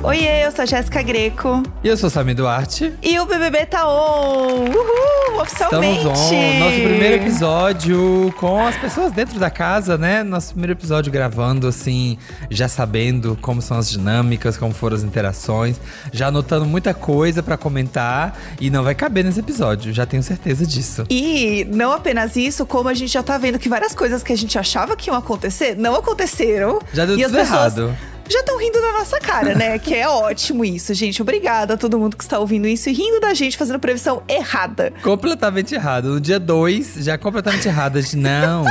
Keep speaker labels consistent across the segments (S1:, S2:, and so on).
S1: Oiê, eu sou a Jéssica Greco.
S2: E eu sou Samir Duarte.
S1: E o BBB tá on! Uhul! Oficialmente!
S2: Estamos on. Nosso primeiro episódio com as pessoas dentro da casa, né? Nosso primeiro episódio gravando, assim, já sabendo como são as dinâmicas, como foram as interações. Já anotando muita coisa para comentar. E não vai caber nesse episódio, já tenho certeza disso.
S1: E não apenas isso, como a gente já tá vendo que várias coisas que a gente achava que iam acontecer, não aconteceram.
S2: Já deu
S1: e
S2: tudo errado
S1: já estão rindo da nossa cara, né? que é ótimo isso, gente. Obrigada a todo mundo que está ouvindo isso e rindo da gente, fazendo previsão errada.
S2: Completamente errado. No dia 2, já completamente errada. De não,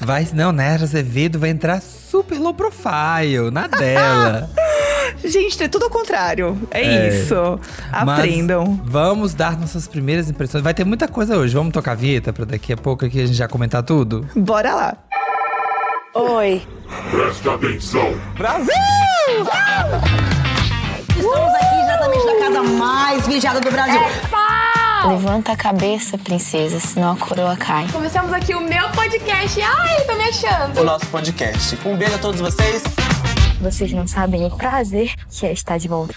S2: vai, não, né? Azevedo vai entrar super low profile, na dela.
S1: Gente, é tudo ao contrário. É, é isso. Aprendam.
S2: vamos dar nossas primeiras impressões. Vai ter muita coisa hoje. Vamos tocar a vinheta pra daqui a pouco aqui a gente já comentar tudo?
S1: Bora lá.
S3: Oi.
S4: Preste atenção.
S1: Brasil!
S3: Estamos aqui exatamente na casa mais vigiada do Brasil.
S5: É Levanta a cabeça, princesa, senão a coroa cai.
S6: Começamos aqui o meu podcast. Ai, tô me achando.
S7: O nosso podcast. Um beijo a todos vocês.
S5: Vocês não sabem o prazer que é estar de volta.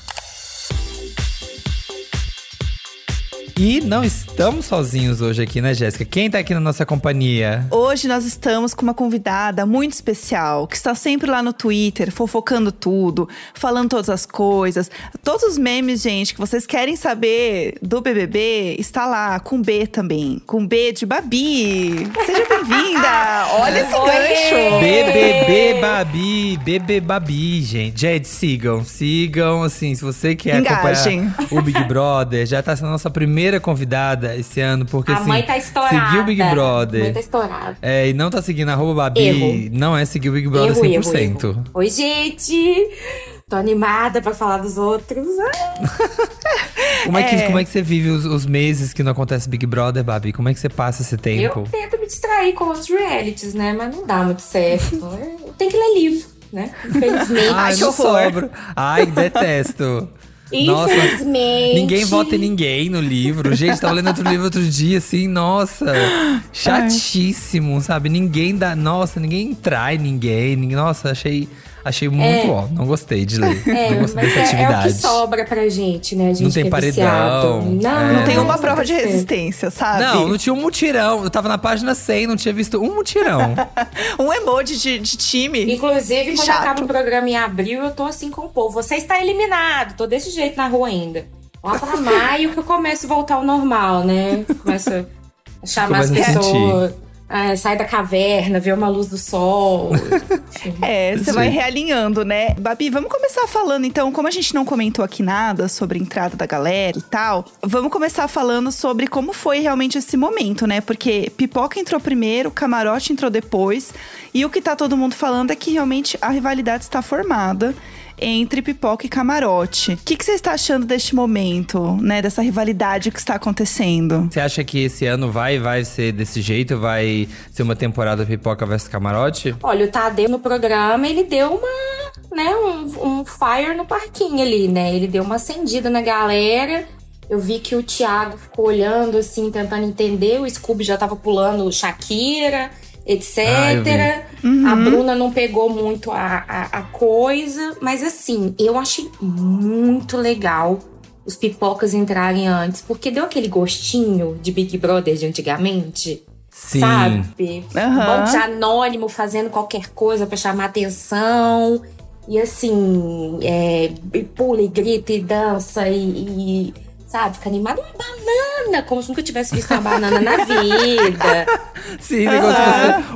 S2: E não estamos sozinhos hoje aqui, né, Jéssica? Quem tá aqui na nossa companhia?
S1: Hoje nós estamos com uma convidada muito especial, que está sempre lá no Twitter, fofocando tudo, falando todas as coisas. Todos os memes, gente, que vocês querem saber do BBB, está lá, com B também. Com B de Babi. Seja bem-vinda! Olha esse gancho!
S2: BBB Babi, BBB Babi, gente. Gente, sigam, sigam, assim, se você quer Engajem. acompanhar o Big Brother, já tá sendo a nossa primeira primeira convidada esse ano, porque a assim.
S6: Mãe tá estourada.
S2: Seguiu o Big Brother. A
S6: mãe tá estourada.
S2: É, e não tá seguindo arroba Babi.
S6: Erro.
S2: Não é seguir o Big Brother erro, 100%. Erro, erro.
S6: Oi, gente! Tô animada pra falar dos outros.
S2: como, é que, é. como é que você vive os, os, meses que não acontece Big Brother, Babi? Como é que você passa esse tempo?
S6: Eu tento me distrair com os realities, né? Mas não dá muito certo. Tem que ler livro, né? Infelizmente.
S2: Ai, que horror. Ai, detesto.
S6: Infelizmente.
S2: Nossa, ninguém vota em ninguém no livro. Gente, tava lendo outro livro outro dia, assim, nossa. Chatíssimo, Ai. sabe? Ninguém dá. Nossa, ninguém trai ninguém. Nossa, achei Achei muito é. ó, não gostei de ler. É, não gostei dessa atividade. É,
S6: é o que sobra pra gente, né? A gente
S2: não tem
S6: é
S2: paredão.
S1: Não, é. não tem uma prova de resistência, sabe?
S2: Não, não tinha um mutirão. Eu tava na página 100, não tinha visto um mutirão.
S1: um emoji de, de time.
S6: Inclusive, quando Chato. acaba o programa em abril, eu tô assim com o povo. Você está eliminado. Tô desse jeito na rua ainda. Lá pra maio que eu começo a voltar ao normal, né? Começo a chamar as pessoas. Ah, sai da caverna, vê uma luz do sol.
S1: é, você vai realinhando, né? Babi, vamos começar falando então, como a gente não comentou aqui nada sobre a entrada da galera e tal, vamos começar falando sobre como foi realmente esse momento, né? Porque Pipoca entrou primeiro, Camarote entrou depois, e o que tá todo mundo falando é que realmente a rivalidade está formada entre pipoca e camarote. O que, que você está achando deste momento, né? Dessa rivalidade que está acontecendo?
S2: Você acha que esse ano vai, vai ser desse jeito? Vai ser uma temporada pipoca versus camarote?
S6: Olha, o Tadeu no programa, ele deu uma, né, um, um fire no parquinho ali, né? Ele deu uma acendida na galera. Eu vi que o Thiago ficou olhando assim, tentando entender. O Scooby já tava pulando Shakira etc. Ah, uhum. A Bruna não pegou muito a, a, a, coisa, mas assim, eu achei muito legal os pipocas entrarem antes, porque deu aquele gostinho de Big Brother de antigamente.
S2: Sim.
S6: Sabe? Uhum. Um monte de anônimo fazendo qualquer coisa para chamar atenção. E assim, é, pula e grita e dança e, e sabe? Fica animado. Uma banana, como se nunca tivesse visto uma banana na vida.
S2: Sim, negócio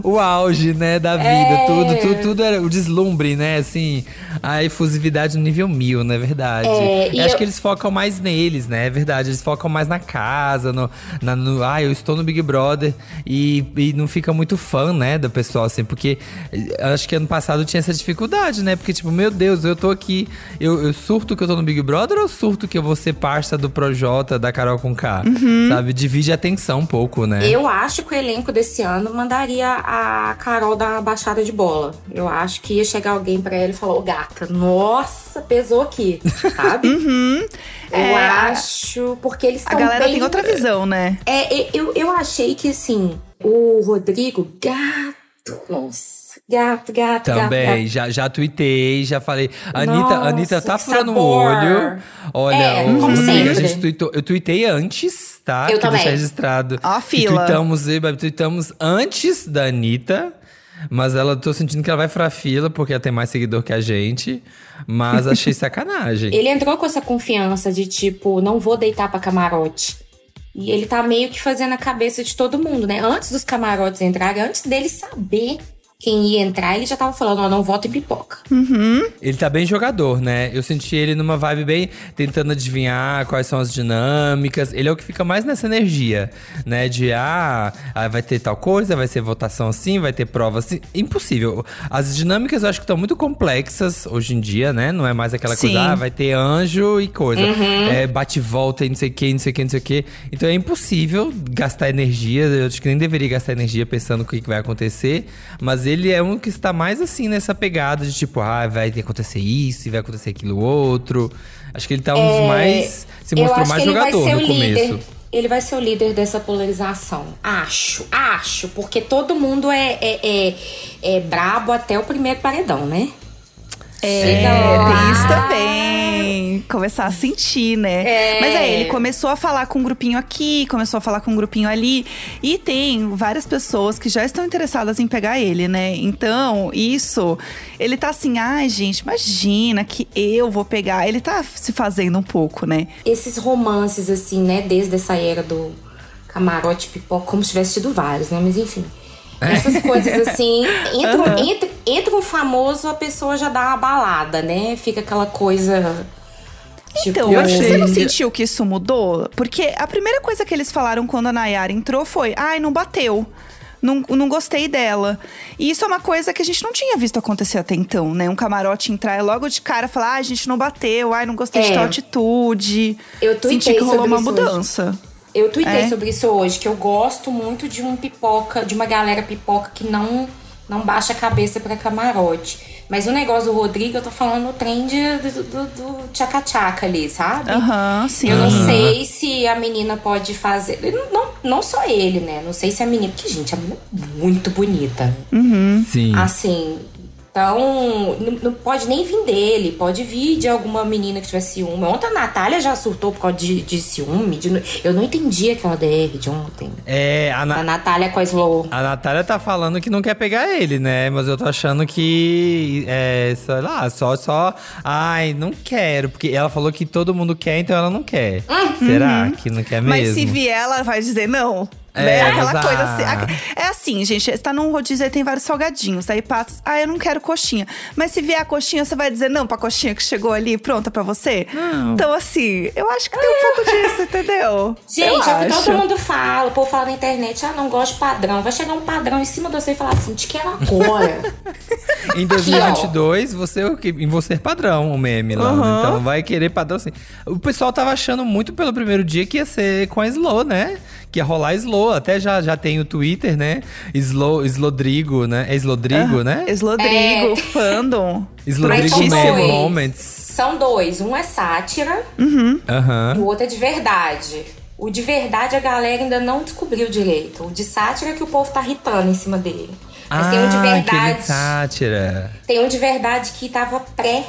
S2: uhum. o auge, né, da vida. É. Tudo, tudo, tudo era o deslumbre, né? Assim, a efusividade no nível mil, não é verdade? É, acho eu... que eles focam mais neles, né? É verdade. Eles focam mais na casa, no, na, no ah, eu estou no Big Brother e, e não fica muito fã, né, do pessoal, assim, porque eh, acho que ano passado tinha essa dificuldade, né? Porque, tipo, meu Deus, eu tô aqui, eu, eu surto que eu tô no Big Brother ou surto que eu vou ser parça do Projota da Carol com K?
S1: Uhum.
S2: sabe? Divide a atenção um pouco, né?
S6: Eu acho que o elenco desse ano mandaria a Carol da Baixada de Bola. Eu acho que ia chegar alguém para ela e falar, ô gata, nossa, pesou aqui, sabe?
S1: uhum.
S6: Eu é, acho, porque eles
S1: A galera
S6: bem...
S1: tem outra visão, né?
S6: É, eu, eu achei que, assim, o Rodrigo, gato, nossa Gato, gato,
S2: Também,
S6: gato, gato.
S2: já, já tuitei, já falei. Anitta, Nossa, Anitta tá furando o olho. Olha,
S6: é,
S2: o,
S6: como
S2: sempre. a gente tweetou, eu tuitei antes, tá?
S6: Eu
S2: que
S6: também.
S2: registrado.
S1: Ó a fila.
S2: Tuitamos, tuitamos antes da Anitta. Mas ela, tô sentindo que ela vai pra fila, porque ela tem mais seguidor que a gente. Mas achei sacanagem.
S6: Ele entrou com essa confiança de tipo, não vou deitar pra camarote. E ele tá meio que fazendo a cabeça de todo mundo, né? Antes dos camarotes entrarem, antes dele saber quem ia entrar, ele já tava falando, ó, não voto em pipoca.
S1: Uhum.
S2: Ele tá bem jogador, né? Eu senti ele numa vibe bem tentando adivinhar quais são as dinâmicas. Ele é o que fica mais nessa energia, né? De ah, ah vai ter tal coisa, vai ser votação assim, vai ter prova assim. Impossível. As dinâmicas eu acho que estão muito complexas hoje em dia, né? Não é mais aquela
S1: Sim.
S2: coisa, ah, vai ter anjo e coisa.
S6: Uhum.
S2: É, bate e volta e não sei o que, não sei o que, não sei o que. Então é impossível gastar energia. Eu acho que nem deveria gastar energia pensando o que vai acontecer. Mas ele é um que está mais assim nessa pegada de tipo, ah, vai acontecer isso e vai acontecer aquilo outro. Acho que ele tá um dos
S6: É,
S2: mais. Se mostrou mais jogador no começo.
S6: Líder. Ele vai ser o líder dessa polarização. Acho, acho. Porque todo mundo é, é, é, é brabo até o primeiro paredão, né?
S1: É, tem isso
S6: lá.
S1: Começar a sentir, né?
S6: É.
S1: Mas é, ele começou a falar com um grupinho aqui, começou a falar com um grupinho ali. E tem várias pessoas que já estão interessadas em pegar ele, né? Então, isso. Ele tá assim, ai, gente, imagina que eu vou pegar. Ele tá se fazendo um pouco, né?
S6: Esses romances, assim, né? Desde essa era do camarote pipoca, como se tivesse tido vários, né? Mas enfim. Essas coisas assim, entra,
S1: Aham.
S6: entra, entra um famoso, a pessoa já dá uma balada, né? Fica aquela coisa. Tipo,
S1: Então,
S2: Eu
S1: você não sentiu que isso mudou? Porque a primeira coisa que eles falaram quando a Nayara entrou foi: ai, não bateu. Não, não gostei dela. E isso é uma coisa que a gente não tinha visto acontecer até então, né? Um camarote entrar e logo de cara falar: ai, a gente não bateu, ai, não gostei de
S6: É.
S1: tal atitude.
S6: Eu tuitei
S1: Senti que rolou
S6: sobre
S1: uma mudança.
S6: Eu tuitei
S1: É?
S6: sobre isso hoje, que eu gosto muito de um pipoca, de uma galera pipoca que não, não baixa a cabeça pra camarote. Mas o negócio do Rodrigo, eu tô falando o trem de- do, do, do tchaca-tchaca ali, sabe?
S1: Aham, sim.
S6: Eu não
S2: Aham.
S6: sei se a menina pode fazer. Não, não, não só ele, né? Não sei se a menina. Porque, gente, a menina é muito bonita. né?
S1: Uhum.
S2: Sim.
S6: Assim. Então, não, não pode nem vir dele, pode vir de alguma menina que tiver ciúme. Ontem a Natália já surtou por causa de, de ciúme. de- eu não entendi aquela DR de ontem.
S2: É, a, Na-
S6: A Natália com a Slow.
S2: A Natália tá falando que não quer pegar ele, né? Mas eu tô achando que. É, sei lá, só, só. Ai, não quero. Porque ela falou que todo mundo quer, então ela não quer. Será que não quer mesmo?
S1: Mas se vier, ela vai dizer não.
S2: É,
S1: né? Aquela
S2: mas,
S1: coisa assim. É assim, gente, você tá num rodízio e tem vários salgadinhos. Aí passa, ah, eu não quero coxinha. Mas se vier a coxinha, você vai dizer não pra coxinha que chegou ali pronta pra você?
S2: Não.
S1: Então, assim, eu acho que tem um pouco disso, entendeu?
S6: Gente,
S1: eu
S6: é o que todo mundo fala. O povo fala na internet, ah, não gosto de padrão. Vai chegar um padrão em cima de você e falar assim, te quero agora.
S2: Em 2022, você, é em você é padrão o meme lá. né?
S1: Aham.
S2: Então vai querer padrão sim. O pessoal tava achando muito pelo primeiro dia que ia ser com a Slow, né? Que ia rolar Slow. Até já, já tem o Twitter, né? Slow, Slodrigo, né? É Slodrigo, né?
S1: Slodrigo,
S6: É.
S1: fandom.
S2: Slodrigo
S6: dois.
S2: Moments.
S6: São dois. Um é sátira
S2: Aham.
S6: e o outro é de verdade. O de verdade a galera ainda não descobriu direito. O de sátira é que o povo tá irritando em cima dele. Mas tem um de
S2: Ah,
S6: verdade.
S2: sátira.
S6: Tem um de verdade que tava pré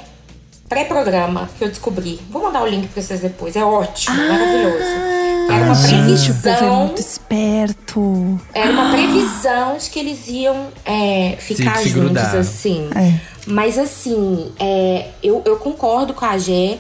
S6: pré-programa que eu descobri. Vou mandar o link pra vocês depois. É ótimo, maravilhoso. Era uma
S1: Gente, o povo é
S6: previsão.
S1: muito esperto.
S6: Era uma previsão de que eles iam é, ficar
S2: Se- se
S6: juntos,
S2: grudar.
S6: assim.
S1: É.
S6: Mas assim, é, eu, eu concordo com a Gé.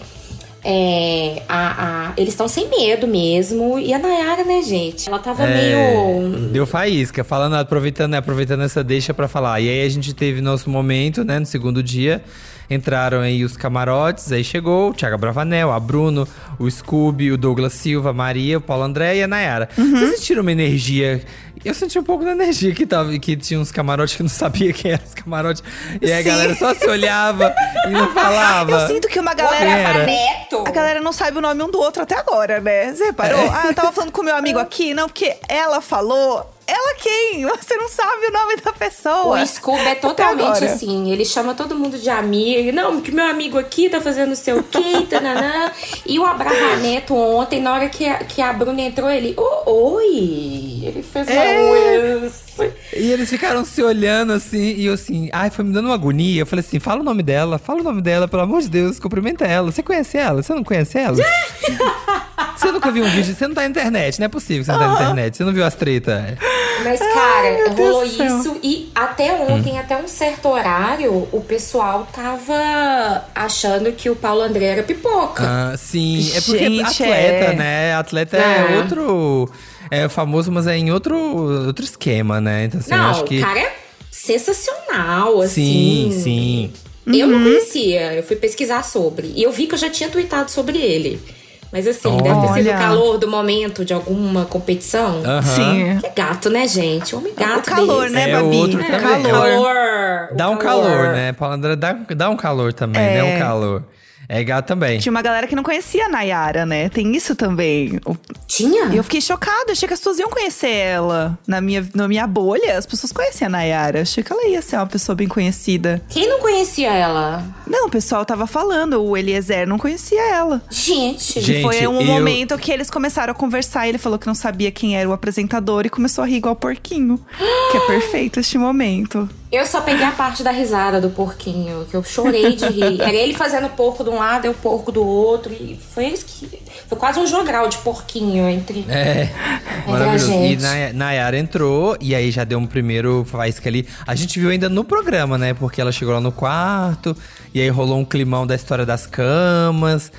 S6: É, a, a- eles estão sem medo mesmo. E a Nayara, né, gente? Ela tava
S2: É,
S6: meio.
S2: Deu faísca, falando, aproveitando, né, aproveitando essa deixa pra falar. E aí a gente teve nosso momento, né, no segundo dia, entraram aí os camarotes, aí chegou o Thiago Bravanel, a Bruno, o Scooby, o Douglas Silva, a Maria, o Paulo André e a Nayara.
S1: Uhum.
S2: Vocês sentiram uma energia eu senti um pouco da energia que tava, que tinha uns camarotes que não sabia quem eram os camarotes. E aí a
S1: Sim.
S2: galera só se olhava e não falava.
S1: Eu sinto que uma galera. A galera não sabe o nome um do outro até agora, né? Você reparou?
S2: É.
S1: Ah, eu tava falando com meu amigo aqui, não, porque ela falou. Ela quem? Você não sabe o nome da pessoa.
S6: O Scooby é totalmente assim. Ele chama todo mundo de amigo. Não, que meu amigo aqui tá fazendo não sei o quê, tananã. E o Abraha Neto ontem, na hora que a, que a Bruna entrou, ele. "Ô, oi! Ele fez uma
S2: É.
S6: oi.
S2: E eles ficaram se olhando assim, e eu assim, ai, foi me dando uma agonia. Eu falei assim: fala o nome dela, fala o nome dela, pelo amor de Deus, cumprimenta ela. Você conhece ela? Você não conhece ela? você nunca viu um vídeo? Você não tá na internet, não é possível que você não tá na internet. Você não viu as tretas.
S6: Mas, cara,
S1: Deus
S6: rolou isso e até ontem, até um certo horário, o pessoal tava achando que o Paulo André era pipoca.
S2: Ah, sim, é porque
S1: Gente,
S2: atleta,
S1: é.
S2: né? Atleta é
S6: É.
S2: outro. É famoso, mas é em outro, outro esquema, né? Então, assim, eu
S6: não,
S2: acho que.
S6: o cara é sensacional, assim.
S2: Sim, sim.
S6: Eu
S1: Uhum.
S6: não conhecia, eu fui pesquisar sobre. E eu vi que eu já tinha tweetado sobre ele. Mas assim, deve ter sido
S1: Olha.
S6: o calor do momento de alguma competição.
S1: Sim.
S6: Que gato, né, gente? Homem gato.
S1: o calor,
S6: desse.
S1: né,
S2: É,
S1: Babi?
S2: outro
S1: É,
S2: também.
S1: calor.
S6: Calor.
S2: Dá
S6: o
S2: um calor, né? Paulo André dá, dá um calor também, né?
S1: É.
S2: Um calor. É gato também.
S1: Tinha uma galera que não conhecia a Nayara, né? Tem isso também.
S6: Tinha?
S1: E eu fiquei chocada, achei que as pessoas iam conhecer ela. Na minha, na minha bolha, as pessoas conheciam a Nayara. Achei que ela ia ser uma pessoa bem conhecida.
S6: Quem não conhecia ela?
S1: Não, o pessoal tava falando, o Eliezer não conhecia ela.
S6: Gente.
S2: Gente,
S1: e foi um
S2: eu-
S1: momento que eles começaram a conversar. e Ele falou que não sabia quem era o apresentador e começou a rir igual porquinho. que é perfeito este momento.
S6: Eu só peguei a parte da risada do porquinho, que eu chorei de rir. Era ele fazendo porco de um lado e o porco do outro. E foi isso que. Foi quase um jogral de porquinho entre.
S2: É,
S6: a
S2: maravilhoso. E
S6: gente.
S2: Nay- Nayara entrou, e aí já deu um primeiro faísca ali. A gente viu ainda no programa, né? Porque ela chegou lá no quarto, e aí rolou um climão da história das camas,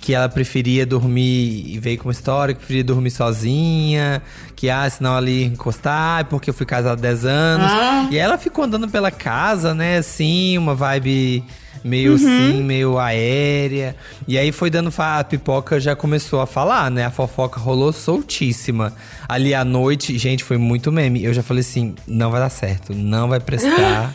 S2: que ela preferia dormir, e veio com uma história que preferia dormir sozinha, que ah, senão ali encostar, porque eu fui casada há 10 anos.
S6: Ah.
S2: E ela ficou andando pela casa, né? Assim, uma vibe meio assim, meio aérea. E aí foi dando fa- a pipoca já começou a falar, né? A fofoca rolou soltíssima. Ali à noite, gente, foi muito meme. Eu já falei assim, não vai dar certo, não vai prestar.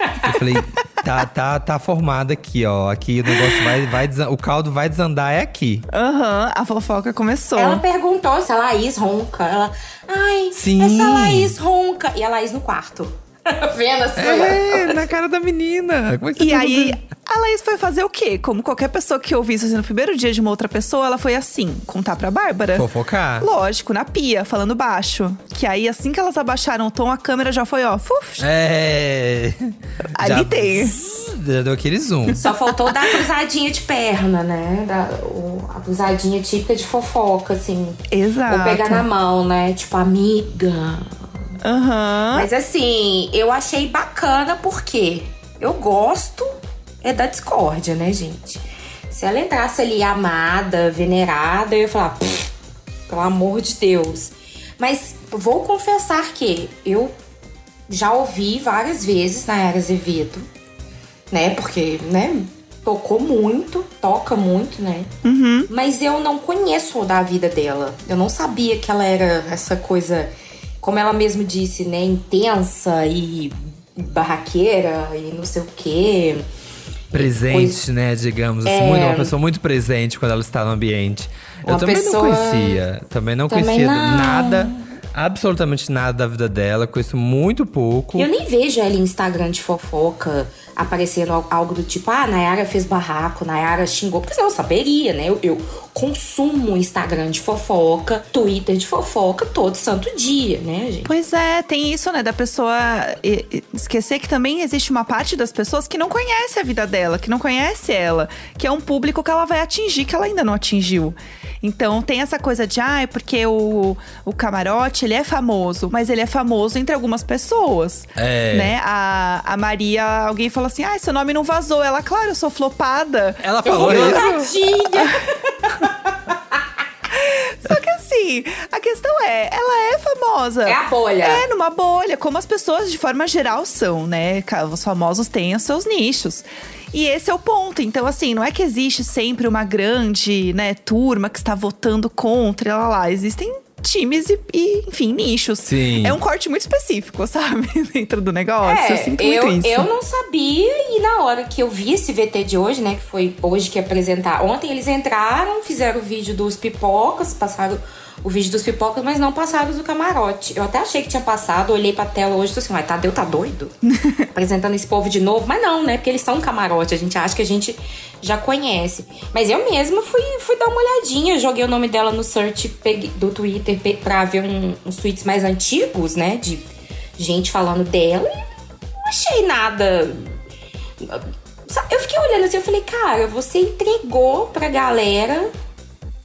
S2: Eu falei, tá, tá, tá formado aqui, ó. Aqui o negócio vai, vai o caldo vai desandar é aqui.
S1: Aham, a fofoca começou.
S6: Ela perguntou se a Laís ronca. Ela, ai,
S2: Sim.
S6: essa Laís ronca. E a Laís no quarto. Vendo assim.
S2: É, na cara da menina. Como é que
S1: E
S2: você
S1: aí? A Laís foi fazer o quê? Como qualquer pessoa que ouvisse assim, no primeiro dia de uma outra pessoa, ela foi assim, contar pra Bárbara.
S2: Fofocar?
S1: Lógico, na pia, falando baixo. Que aí, assim que elas abaixaram o tom, a câmera já foi, ó, fuf.
S2: É.
S1: Ali tem.
S2: Já deu aquele zoom.
S6: Só faltou dar a cruzadinha de perna, né? Da, o- a cruzadinha típica de fofoca, assim.
S1: Exato.
S6: Ou pegar na mão, né? Tipo, amiga.
S1: Aham.
S6: Mas assim, eu achei bacana porque eu gosto é da discórdia, né, gente? Se ela entrasse ali amada, venerada, eu ia falar, "Pff, pelo amor de Deus. Mas vou confessar que eu já ouvi várias vezes na Era Azevedo, né? Porque, né, tocou muito, toca muito, né? Mas eu não conheço da vida dela. Eu não sabia que ela era essa coisa, como ela mesmo disse, né, intensa e barraqueira e não sei o quê.
S2: Presente, né, digamos assim.
S6: É.
S2: Muito- uma pessoa muito presente quando ela está no ambiente. Eu
S6: Uma
S2: também
S6: pessoa-
S2: não conhecia. Também não
S6: Também
S2: conhecia
S6: não.
S2: nada, absolutamente nada da vida dela. Conheço muito pouco.
S6: Eu nem vejo ela em Instagram de fofoca aparecendo al- algo do tipo, ah, Nayara fez barraco, Nayara xingou. Porque senão eu saberia, né? Eu, eu consumo Instagram de fofoca, Twitter de fofoca todo santo dia, né, gente?
S1: Pois é, tem isso, né, da pessoa esquecer que também existe uma parte das pessoas que não conhece a vida dela, que não conhece ela, que é um público que ela vai atingir, que ela ainda não atingiu. Então tem essa coisa de, ah, é porque o, o camarote, ele é famoso, mas ele é famoso entre algumas pessoas.
S2: É.
S1: Né? A, a Maria, alguém falou assim, ah, seu nome não vazou. Ela, claro, eu sou flopada.
S2: Ela falou isso.
S1: A questão é, ela é famosa.
S6: É a bolha.
S1: É, numa bolha, como as pessoas de forma geral são, né? Os famosos têm os seus nichos. E esse é o ponto. Então, assim, não é que existe sempre uma grande, né, turma que está votando contra, lá, lá. Existem times e, e, enfim, nichos.
S2: Sim.
S1: É um corte muito específico, sabe? Dentro do negócio. É, eu sinto muito
S6: eu,
S1: isso.
S6: Eu não sabia e na hora que eu vi esse VT de hoje, né? Que foi hoje que apresentar. Ontem eles entraram, fizeram o vídeo dos pipocas, passaram o vídeo dos pipocas, mas não passaram do camarote. Eu até achei que tinha passado, olhei pra tela hoje e falei assim, mas Tadeu tá doido? Apresentando esse povo de novo. Mas não, né? Porque eles são um camarote, a gente acha que a gente já conhece. Mas eu mesma fui, fui dar uma olhadinha, joguei o nome dela no search do Twitter pra ver um, uns tweets mais antigos, né? De gente falando dela e não achei nada. Eu fiquei olhando assim, eu falei, cara, você entregou pra galera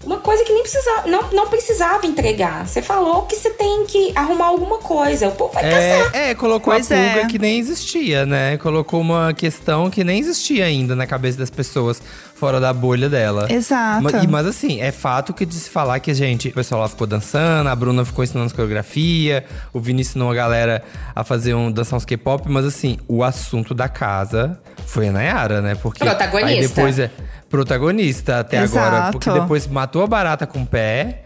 S6: uma coisa que nem precisava, não, não precisava entregar. Você falou que você tem que arrumar alguma coisa. O povo vai
S2: é,
S6: caçar.
S2: É, colocou pois a pulga é. que nem existia, né? Colocou uma questão que nem existia ainda na cabeça das pessoas fora da bolha dela.
S1: Exato.
S2: Mas, mas assim, é fato que de se falar que a gente, o pessoal lá ficou dançando, a Bruna ficou ensinando coreografia, o Vini ensinou a galera a fazer um dançar uns K-pop, mas assim, o assunto da casa foi a Nayara, né? Porque
S6: Protagonista.
S2: aí depois é protagonista até Exato. agora. Porque depois matou a barata com o pé.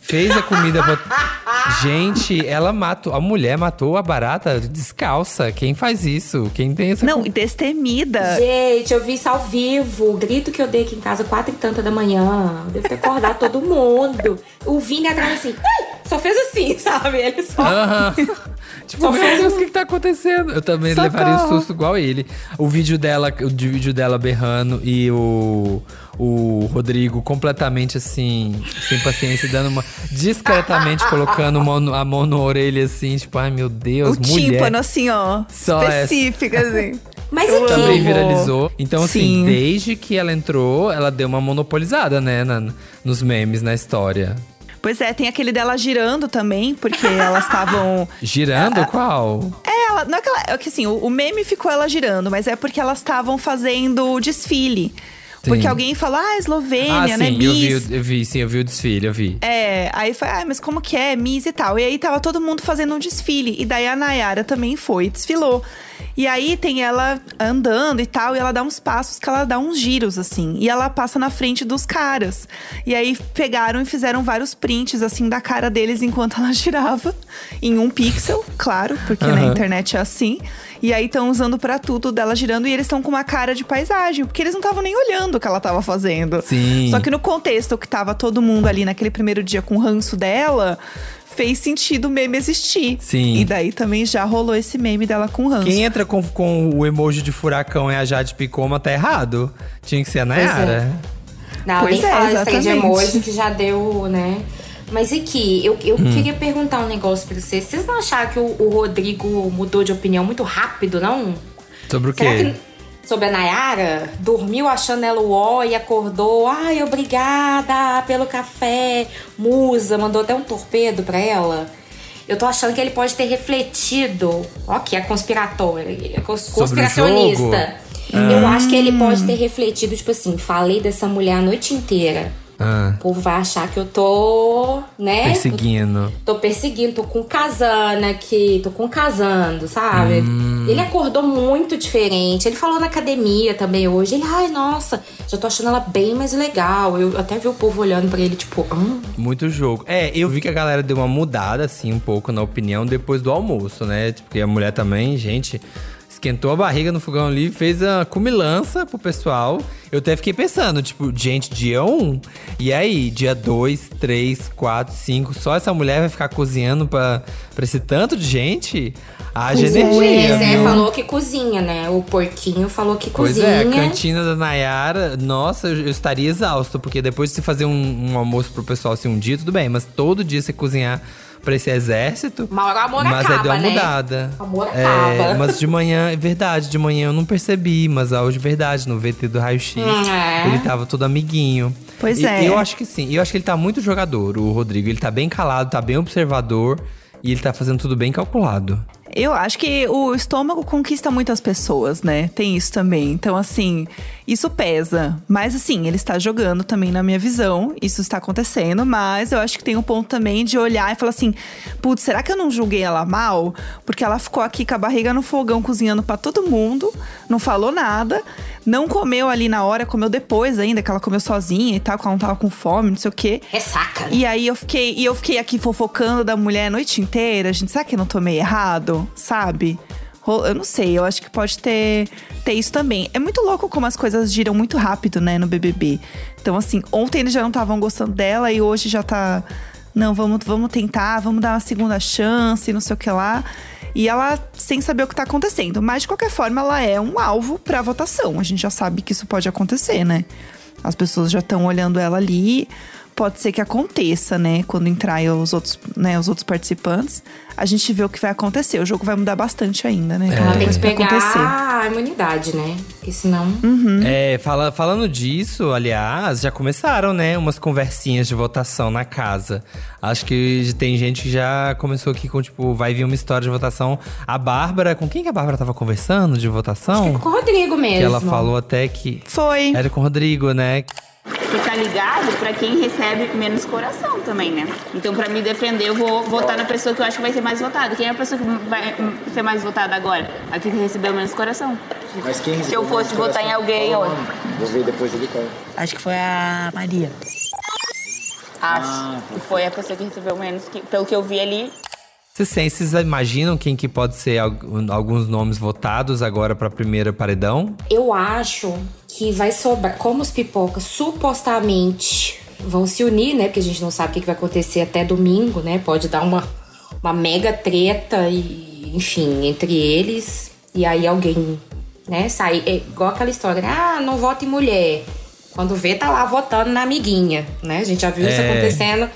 S2: Fez a comida pra... Gente, ela matou. A mulher matou a barata descalça. Quem faz isso? Quem tem essa.
S1: Não, destemida.
S6: Gente, eu vi isso ao vivo. O grito que eu dei aqui em casa, quatro e tanta da manhã. Deve ter acordado todo mundo. O Vini atrás assim. Só fez assim, sabe? Ele só. Uh
S2: -huh. Tipo, meu Deus, o que, que tá acontecendo? Eu também Socorro. levaria um susto igual ele. O vídeo dela, o vídeo dela berrando e o, o Rodrigo completamente assim, sem paciência, dando uma. discretamente colocando a mão na orelha assim, tipo, ai meu Deus,
S1: o
S2: mulher.
S1: tímpano assim, ó. Só específica, assim.
S6: Mas
S2: aqui. Também viralizou. Então, assim, Sim. desde que ela entrou, ela deu uma monopolizada, né, na, nos memes, na história.
S1: Pois é, tem aquele dela girando também, porque elas estavam.
S2: girando? Ah, Qual?
S1: É, ela. Não é que, ela, é que assim, o, o meme ficou ela girando, mas é porque elas estavam fazendo o desfile. Sim. Porque alguém falou, ah, Eslovênia,
S2: ah,
S1: né?
S2: Sim,
S1: Miss.
S2: Eu vi, eu vi, sim, eu vi o desfile, eu vi.
S1: É, aí foi, ah, mas como que é? Miss e tal. E aí tava todo mundo fazendo um desfile. E daí a Nayara também foi, desfilou. E aí tem ela andando e tal, e ela dá uns passos que ela dá uns giros, assim. E ela passa na frente dos caras. E aí pegaram e fizeram vários prints, assim, da cara deles enquanto ela girava. Em um pixel, claro, porque uhum. na internet é assim. E aí estão usando para tudo dela girando e eles estão com uma cara de paisagem, porque eles não estavam nem olhando o que ela tava fazendo.
S2: Sim.
S1: Só que no contexto que tava todo mundo ali naquele primeiro dia com o ranço dela, fez sentido o meme existir.
S2: Sim.
S1: E daí também já rolou esse meme dela com ranço.
S2: Quem entra com, com o emoji de furacão é a Jade Picoma, tá errado. Tinha que ser a Nayara.
S6: É. Não, pois nem é, fala esse de emoji que já deu, né? Mas aqui, eu, eu hum. queria perguntar um negócio pra vocês. Vocês não acharam que o, o Rodrigo mudou de opinião muito rápido, não?
S2: Sobre o Será quê?
S6: Que sobre a Nayara, dormiu achando ela o ó e acordou. Ai, obrigada pelo café. Musa, mandou até um torpedo pra ela. Eu tô achando que ele pode ter refletido. Ó, que é conspiratório, conspiracionista. Eu acho que ele pode ter refletido, tipo assim, falei dessa mulher a noite inteira. Ah. O povo vai achar que eu tô, né?
S2: Perseguindo.
S6: Tô, tô perseguindo, tô com casando aqui, tô com casando, sabe? Hum. Ele acordou muito diferente. Ele falou na academia também hoje. Ele, ai, nossa, já tô achando ela bem mais legal. Eu até vi o povo olhando para ele, tipo, hum.
S2: Muito jogo. É, eu vi que a galera deu uma mudada, assim, um pouco na opinião depois do almoço, né? Porque a mulher também, gente esquentou a barriga no fogão ali, fez a cumilança pro pessoal. Eu até fiquei pensando, tipo, gente, dia 1? Um, e aí, dia 2, 3, 4, 5, só essa mulher vai ficar cozinhando pra, pra esse tanto de gente? Haja
S6: energia. O Eliezer falou que cozinha, né? O porquinho falou que
S2: pois
S6: cozinha.
S2: Pois é, a cantina da Nayara, nossa, eu, eu estaria exausto, porque depois de você fazer um, um almoço pro pessoal assim um dia, tudo bem, mas todo dia você cozinhar pra esse exército.
S6: Uma hora o amor
S2: mas
S6: acaba,
S2: deu uma
S6: né?
S2: mudada.
S6: O amor é, acaba.
S2: Mas de manhã, é verdade, de manhã eu não percebi, mas hoje, verdade, no VT do Raio X, hum, é. ele tava todo amiguinho.
S1: Pois
S2: e,
S1: é.
S2: Eu acho que sim. Eu acho que ele tá muito jogador, o Rodrigo. Ele tá bem calado, tá bem observador. E ele tá fazendo tudo bem calculado.
S1: Eu acho que o estômago conquista muitas pessoas, né? Tem isso também. Então, assim, isso pesa. Mas, assim, ele está jogando também na minha visão. Isso está acontecendo. Mas eu acho que tem um ponto também de olhar e falar assim: putz, será que eu não julguei ela mal? Porque ela ficou aqui com a barriga no fogão cozinhando para todo mundo, não falou nada. Não comeu ali na hora, comeu depois ainda, que ela comeu sozinha e tal, quando ela não tava com fome, não sei o quê.
S6: Ressaca.
S1: E aí eu fiquei, e eu fiquei aqui fofocando da mulher a noite inteira. Gente, será que eu não tomei errado? Sabe? Eu não sei, eu acho que pode ter, ter isso também. É muito louco como as coisas giram muito rápido, né, no BBB. Então, assim, ontem eles já não estavam gostando dela e hoje já tá. Não, vamos, vamos tentar, vamos dar uma segunda chance, não sei o que lá. E ela sem saber o que tá acontecendo. Mas, de qualquer forma, ela é um alvo pra votação. A gente já sabe que isso pode acontecer, né? As pessoas já estão olhando ela ali pode ser que aconteça, né? Quando entrar os outros, né, os outros participantes, a gente vê o que vai acontecer. O jogo vai mudar bastante ainda, né?
S6: Ela tem que pegar acontecer. a imunidade, né? Porque senão.
S1: Uhum.
S2: É, fala, falando disso, aliás, já começaram, né? Umas conversinhas de votação na casa. Acho que tem gente que já começou aqui com, tipo, vai vir uma história de votação. A Bárbara, com quem que a Bárbara tava conversando de votação?
S6: Acho que com o Rodrigo mesmo.
S2: Que ela falou até que.
S1: Foi.
S2: Era com o Rodrigo, né?
S8: Ficar ligado para quem recebe menos coração também, né? Então, para me defender, eu vou votar na pessoa que eu acho que vai ser mais votada. Quem é a pessoa que vai ser mais votada agora? A que recebeu menos coração.
S9: Mas quem
S8: Se eu fosse votar em alguém, eu...
S9: Vou ver depois ele qual.
S3: Acho que foi a Maria.
S8: Acho ah, que foi a pessoa que recebeu menos, que, pelo que eu vi ali.
S2: Vocês, imaginam quem que pode ser alguns nomes votados agora para primeira paredão?
S6: Eu acho que vai sobrar. Como os pipocas supostamente vão se unir, né? Porque a gente não sabe o que vai acontecer até domingo, né? Pode dar uma, uma mega treta e, enfim, entre eles. E aí alguém, né, sai. É igual aquela história, né? Ah, não vota em mulher. Quando vê, tá lá votando na amiguinha, né? A gente já viu é. isso acontecendo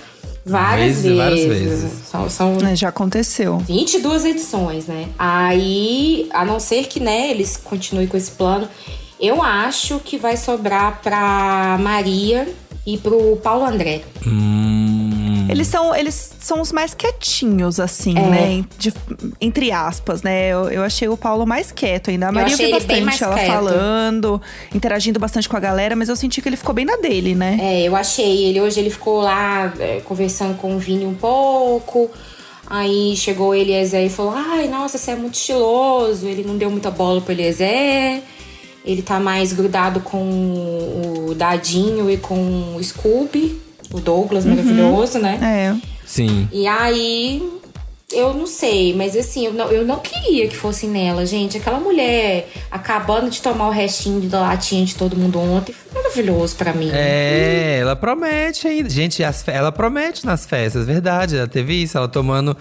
S6: várias vezes. Várias vezes.
S1: São, são é, já aconteceu.
S6: 22 edições, né? Aí, a não ser que, né, eles continuem com esse plano. Eu acho que vai sobrar pra Maria e pro Paulo André.
S2: Hum.
S1: Eles são, eles são os mais quietinhos, assim, é. né? De, entre aspas, né? Eu, eu, achei o Paulo mais quieto ainda. A Maria viu bastante ela quieto. falando, interagindo bastante com a galera, mas eu senti que ele ficou bem na dele, né?
S6: É, eu achei. Ele hoje ele ficou lá é, conversando com o Vini um pouco. Aí chegou o Eliezer e falou: Ai, nossa, você é muito estiloso. Ele não deu muita bola pro Eliezer. Ele tá mais grudado com o Dadinho e com o Scooby, o Douglas uhum. maravilhoso, né?
S1: É.
S2: Sim.
S6: E aí eu não sei, mas assim, eu não, eu não queria que fosse nela, gente. Aquela mulher acabando de tomar o restinho da latinha de todo mundo ontem foi maravilhoso para mim.
S2: É, ela promete ainda. Gente, as, ela promete nas festas, verdade. Ela teve isso, ela tomando.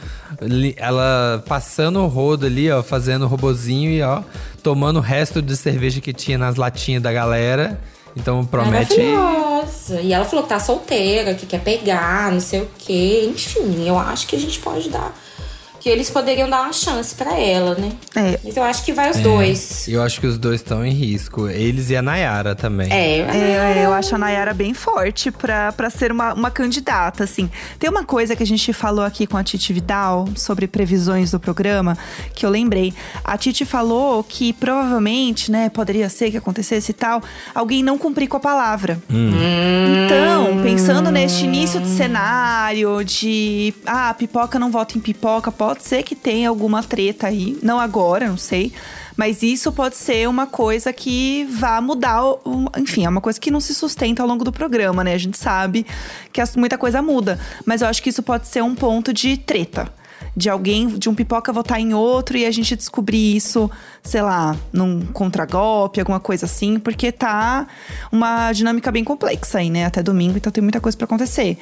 S2: Ela passando o rodo ali, ó, fazendo o robozinho e ó, tomando o resto de cerveja que tinha nas latinhas da galera. Então promete.
S6: Nossa, e ela falou que tá solteira, que quer pegar, não sei o quê. Enfim, eu acho que a gente pode dar que eles poderiam dar uma chance para ela, né?
S1: É.
S6: Mas eu acho que vai os
S2: é,
S6: dois.
S2: Eu acho que os dois estão em risco. Eles e a Nayara também.
S1: É, é eu acho a Nayara bem forte pra, pra ser uma, uma candidata, assim. Tem uma coisa que a gente falou aqui com a Titi Vidal sobre previsões do programa, que eu lembrei. A Titi falou que provavelmente, né, poderia ser que acontecesse e tal, alguém não cumprir com a palavra.
S2: Hum.
S1: Então, pensando neste início de cenário, de ah, pipoca não volta em pipoca, pode pode ser que tenha alguma treta aí, não agora, não sei. Mas isso pode ser uma coisa que vá mudar. Enfim, é uma coisa que não se sustenta ao longo do programa, né? A gente sabe que muita coisa muda. Mas eu acho que isso pode ser um ponto de treta de alguém, de um pipoca votar em outro e a gente descobrir isso, sei lá, num contragolpe, alguma coisa assim, porque tá uma dinâmica bem complexa aí, né? Até domingo, então tem muita coisa para acontecer.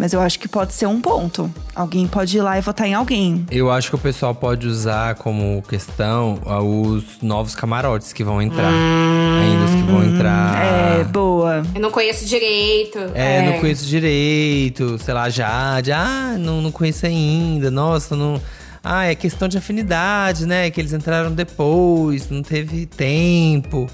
S1: Mas eu acho que pode ser um ponto. Alguém pode ir lá e votar em alguém.
S2: Eu acho que o pessoal pode usar como questão ah, os novos camarotes que vão entrar. Hum, ainda os que vão entrar.
S1: É, boa.
S6: Eu não conheço direito.
S2: É, é. não conheço direito. Sei lá, Jade. Ah, não, não conheço ainda. Nossa, não. Ah, é questão de afinidade, né? Que eles entraram depois, não teve tempo.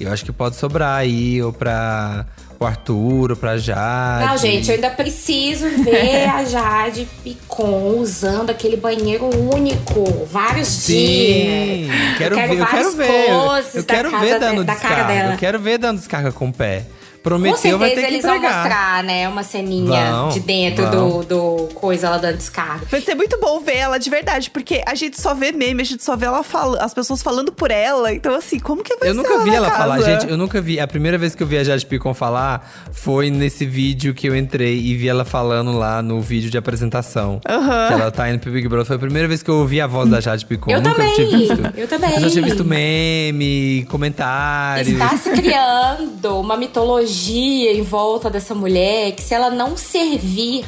S2: Eu acho que pode sobrar aí, ou pra pro Arthur, pra Jade.
S6: Não, gente, eu ainda preciso ver a Jade Picon usando aquele banheiro único vários
S2: Sim,
S6: dias.
S2: quero,
S6: eu quero
S2: ver, eu quero ver. Eu quero ver dando descarga.
S6: dela.
S2: Eu quero ver dando descarga com o pé.
S6: Com
S2: Prometeu, vai
S6: certeza
S2: ter que
S6: eles vão mostrar, né, uma ceninha
S2: Vão,
S6: de dentro
S2: vão.
S6: do, do coisa ela dando descarga.
S1: Vai ser muito bom ver ela de verdade, porque a gente só vê meme, a gente só vê ela fala, as pessoas falando por ela. Então, assim, como que vai
S2: Eu
S1: ser
S2: nunca vi
S1: na
S2: ela
S1: casa?
S2: falar, gente. Eu nunca vi. A primeira vez que eu vi a Jade Picon falar foi nesse vídeo que eu entrei e vi ela falando lá no vídeo de apresentação.
S1: Aham.
S2: Que ela tá indo pro Big Brother. Foi a primeira vez que eu ouvi a voz da Jade Picon.
S6: Eu
S2: nunca
S6: também,
S2: tinha visto.
S6: eu também.
S2: Eu já tinha visto meme, comentários.
S6: Está se criando uma mitologia em volta dessa mulher que se ela não servir,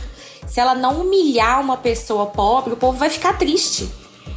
S6: se ela não humilhar uma pessoa pobre, o povo vai ficar triste.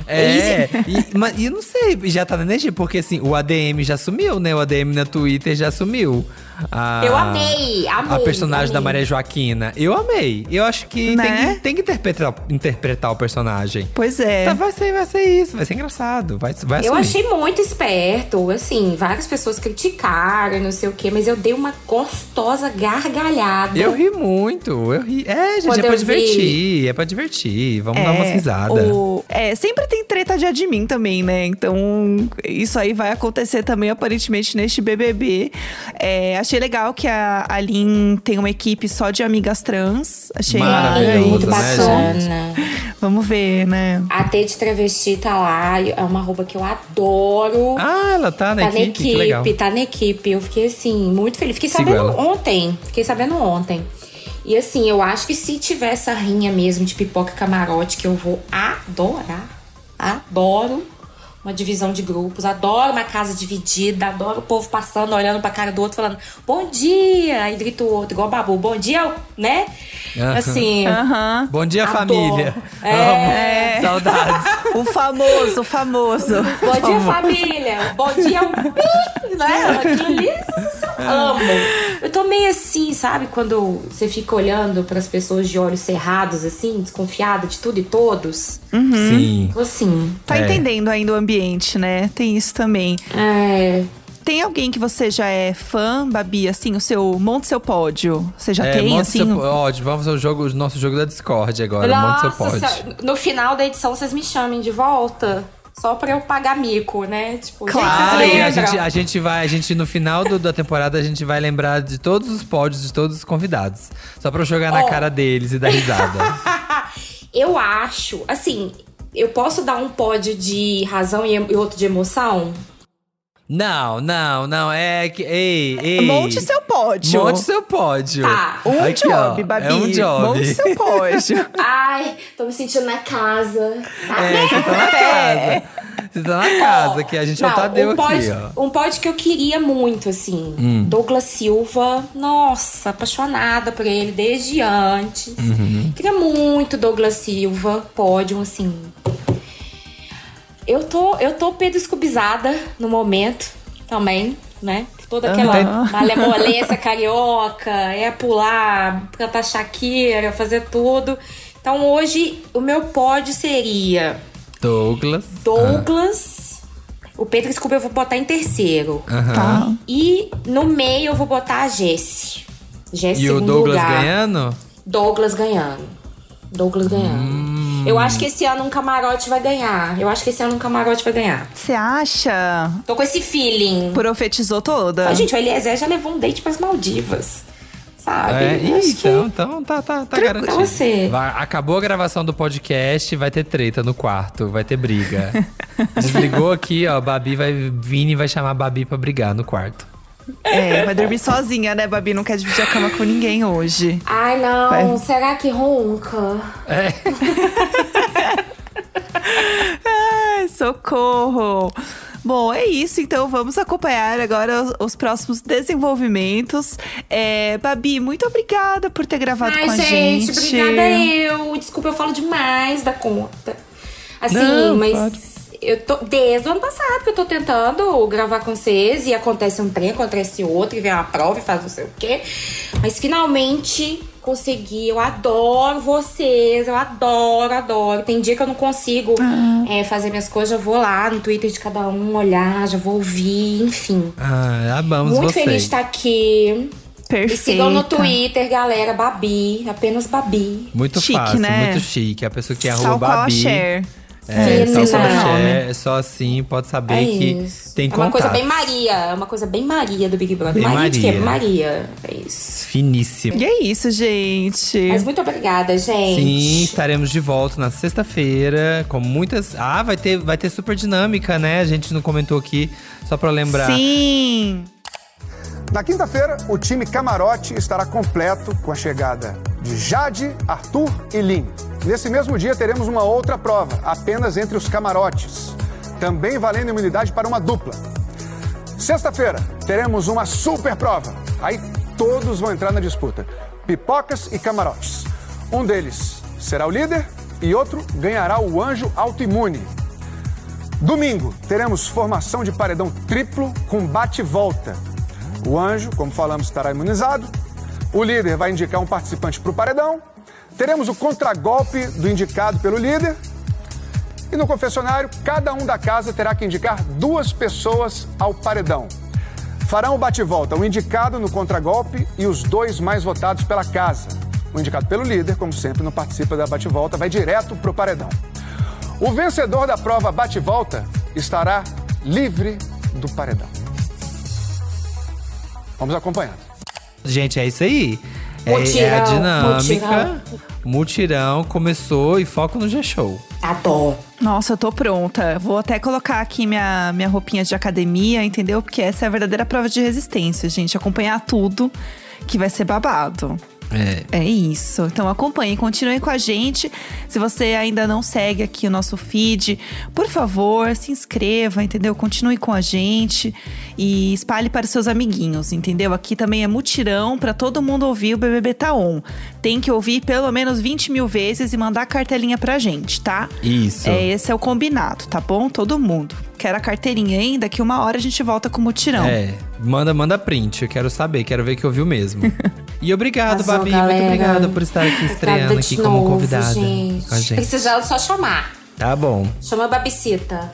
S2: É, e, mas e não sei, já tá na energia, porque assim, o ADM já sumiu, né? O ADM na Twitter já sumiu. A,
S6: Eu amei, amei,
S2: A personagem da
S6: amei.
S2: Maria Joaquina. Eu amei. Eu acho que
S1: Né?
S2: tem que, tem que interpretar, interpretar o personagem.
S1: Pois é.
S2: Tá, vai, ser, vai ser isso, vai ser engraçado. Vai, vai
S6: Eu
S2: assumir.
S6: achei muito esperto, assim, várias pessoas criticaram, não sei o quê, mas eu dei uma gostosa gargalhada.
S2: Eu ri muito, eu ri. É, gente,
S6: Quando
S2: é pra
S6: eu vi-
S2: divertir, é pra divertir. Vamos dar umas risadas.
S1: o- é, sempre tem treta de admin também, né? Então, isso aí vai acontecer também, aparentemente, neste BBB. É, achei legal que a Aline tem uma equipe só de amigas trans. Achei
S6: muito
S2: né,
S6: bacana.
S1: Vamos ver, né?
S6: A T de travesti tá lá, é uma roupa que eu adoro.
S2: Ah, ela tá na
S6: tá
S2: equipe, que legal.
S6: tá na equipe. Eu fiquei assim, muito feliz. Fiquei
S2: Sigo
S6: sabendo
S2: ela.
S6: ontem. Fiquei sabendo ontem. E assim, eu acho que se tiver essa rinha mesmo de pipoca e camarote, que eu vou adorar. Adoro uma divisão de grupos, adoro uma casa dividida, adoro o povo passando, olhando pra cara do outro, falando bom dia, aí grita o outro, igual babu, bom dia, né?
S2: Aham.
S6: Assim.
S1: Aham.
S2: Bom dia,
S6: Adoro.
S2: família.
S6: É.
S2: Amo. Saudades.
S1: O famoso, o famoso.
S6: Bom dia, família. Bom dia, um pi, né? Aquilo ali, amo. Eu tô meio assim, sabe? Quando você fica olhando pras pessoas de olhos cerrados, assim, desconfiada de tudo e todos.
S2: Sim.
S6: Tô assim.
S1: Tá
S2: É.
S1: entendendo ainda o ambiente, né? Tem isso também.
S6: É.
S1: Tem alguém que você já é fã, Babi? Assim, o seu. Monte seu pódio. Você já
S2: É,
S1: tem,
S2: monta
S1: assim?
S2: seu, ó, vamos ao jogo, o nosso jogo da Discord agora. seu
S6: Nossa,
S2: pod.
S6: senhora, no final da edição vocês me chamem de volta. Só pra eu pagar mico, né? Tipo,
S2: Claro,
S6: gente,
S2: a gente, a gente vai, a gente no final do- da temporada a gente vai lembrar de todos os pódios de todos os convidados, só pra eu jogar na
S6: Ó.
S2: cara deles e dar risada.
S6: Eu acho, assim, eu posso dar um pódio de razão e e outro de emoção?
S2: Não, não, não, é que ei, ei.
S1: Monte seu pódio.
S2: Monte seu pódio.
S6: Tá.
S1: Um
S2: Aqui, ó,
S1: job, Babi.
S2: É um job.
S1: Monte seu pódio.
S6: Ai, tô me sentindo na casa.
S2: É, você tá na casa. Você tá na casa, que a gente é o
S6: Não,
S2: Tadeu
S6: um
S2: aqui,
S6: pod,
S2: ó.
S6: Um pod que eu queria muito, assim.
S2: Hum.
S6: Douglas Silva, nossa, apaixonada por ele desde antes.
S2: Uhum.
S6: Queria muito Douglas Silva, pódio, assim. Eu tô, eu tô pedescubizada no momento também, né? Toda aquela
S1: Aham.
S6: malemolência carioca, é pular, cantar Shakira, fazer tudo. Então hoje o meu pódio seria
S2: Douglas.
S6: Douglas. O Pedro Scooby eu vou botar em terceiro.
S1: Tá.
S6: E no meio eu vou botar a Jessie. Jessie
S2: E o Douglas
S6: lugar.
S2: ganhando?
S6: Douglas ganhando. Douglas ganhando.
S2: Hum.
S6: Eu acho que esse ano um camarote vai ganhar. Eu acho que esse ano um camarote vai ganhar.
S1: Você acha?
S6: Tô com esse feeling.
S1: Profetizou toda.
S6: Ah, gente, o Eliezer já levou um date pras Maldivas. Sabe?
S2: É, ih,
S6: que-
S2: então, então tá, tá, tá garantido.
S6: Você.
S2: Vai- acabou a gravação do podcast, vai ter treta no quarto, vai ter briga. Desligou aqui, ó, Babi vai. Vini vai chamar a Babi pra brigar no quarto.
S1: É, vai dormir sozinha, né, Babi? Não quer dividir a cama com ninguém hoje.
S6: Ai, não.
S1: Vai.
S6: Será que ronca?
S2: É.
S1: Ai, socorro! Bom, é isso. Então vamos acompanhar agora os, os próximos desenvolvimentos. É, Babi, muito obrigada por ter gravado
S6: Ai,
S1: com a
S6: gente,
S1: gente.
S6: obrigada eu. Desculpa, eu falo demais da conta. Assim,
S2: Não,
S6: mas
S2: pode.
S6: Eu tô. Desde o ano passado que eu tô tentando gravar com vocês e acontece um trem, acontece outro, e vem uma prova e faz não sei o quê. Mas finalmente consegui. Eu adoro vocês, eu adoro, adoro. Tem dia que eu não consigo é, fazer minhas coisas, já vou lá no Twitter de cada um olhar, já vou ouvir, enfim.
S2: Ah, amamos
S6: Muito
S2: vocês.
S6: feliz de estar aqui.
S1: Perfeito.
S6: E sigam no Twitter, galera, Babi, apenas Babi.
S2: Muito
S1: Chique,
S2: fácil,
S1: né?
S2: muito chique. A pessoa que é arroba Babi.
S1: Cher.
S2: É,
S6: Sim,
S2: só,
S6: não.
S2: sobrenome. é só assim, pode saber
S6: É
S2: que
S6: isso.
S2: tem
S6: é uma coisa bem Maria, é uma coisa bem Maria do Big Brother.
S2: Bem
S6: Maria, de quê?
S2: Maria.
S6: Maria. É isso.
S2: Finíssimo.
S1: E é isso, gente.
S6: Mas muito obrigada, gente.
S2: Sim, estaremos de volta na sexta-feira com muitas. Ah, vai ter, vai ter super dinâmica, né? A gente não comentou aqui, só pra lembrar.
S1: Sim.
S10: Na quinta-feira, o time Camarote estará completo com a chegada de Jade, Arthur e Lin. Nesse mesmo dia, teremos uma outra prova, apenas entre os camarotes, também valendo imunidade para uma dupla. Sexta-feira, teremos uma super prova. Aí todos vão entrar na disputa: pipocas e camarotes. Um deles será o líder e outro ganhará o anjo autoimune. Domingo, teremos formação de paredão triplo com bate-volta. O anjo, como falamos, estará imunizado. O líder vai indicar um participante para o paredão. Teremos o contragolpe do indicado pelo líder. E no confessionário, cada um da casa terá que indicar duas pessoas ao paredão. Farão o bate-volta o indicado no contragolpe e os dois mais votados pela casa. O indicado pelo líder, como sempre, não participa da bate-volta, vai direto para o paredão. O vencedor da prova bate-volta estará livre do paredão. Vamos acompanhando.
S2: Gente, é isso aí. É- é, a
S6: Mutirão,
S2: dinâmica. Mutirão. começou e foco no G-Show.
S6: Adoro.
S1: Nossa, eu tô pronta. Vou até colocar aqui minha, minha roupinha de academia, entendeu? Porque essa é a verdadeira prova de resistência, gente. Acompanhar tudo que vai ser babado.
S2: É.
S1: É isso. Então acompanhem, continuem com a gente. Se você ainda não segue aqui o nosso feed, por favor, se inscreva, entendeu? Continue com a gente e espalhe para os seus amiguinhos, entendeu? Aqui também é mutirão para todo mundo ouvir o BBB Tá On. Tem que ouvir pelo menos 20 mil vezes e mandar cartelinha pra gente, tá?
S2: Isso.
S1: É, esse é o combinado, tá bom? Todo mundo. Quero a carteirinha ainda, daqui uma hora a gente volta com o mutirão.
S2: É, manda, manda print, eu quero saber, quero ver que ouviu mesmo. E obrigado,
S6: Arrasou,
S2: Babi,
S6: galera.
S2: muito obrigada por estar aqui estreando aqui
S6: de
S2: como
S6: novo,
S2: convidada
S6: gente.
S2: com a gente.
S6: Precisando só chamar.
S2: Tá bom.
S6: Chama a Babicita.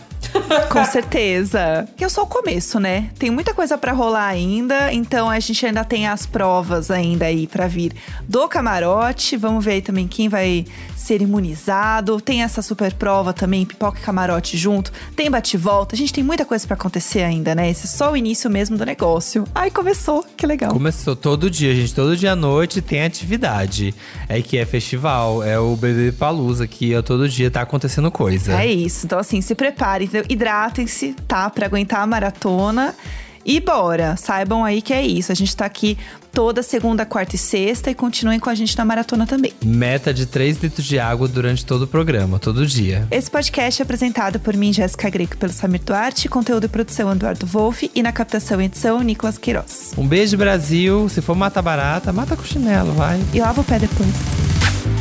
S1: Com certeza. Que é só o começo, né? Tem muita coisa pra rolar ainda, então a gente ainda tem as provas ainda aí pra vir do camarote. Vamos ver aí também quem vai ser imunizado. Tem essa super prova também, pipoca e camarote junto. Tem bate-volta. A gente tem muita coisa pra acontecer ainda, né? Esse é só o início mesmo do negócio. Ai, começou. Que legal.
S2: Começou todo dia, gente. Todo dia à noite tem atividade. É que é festival, é o BBB Palusa, que ó, todo dia tá acontecendo coisa.
S1: É isso. Então, assim, se preparem, entendeu? Hidratem-se, tá? Pra aguentar a maratona. E bora! Saibam aí que é isso. A gente tá aqui toda segunda, quarta e sexta e continuem com a gente na maratona também.
S2: Meta de 3 litros de água durante todo o programa, todo dia.
S1: Esse podcast é apresentado por mim, Jéssica Greco, pelo Samir Duarte, conteúdo e produção Eduardo Wolff e na captação e edição Nicolas Queiroz.
S2: Um beijo, Brasil. Se for matar barata, mata com chinelo, vai.
S1: E lava o pé depois.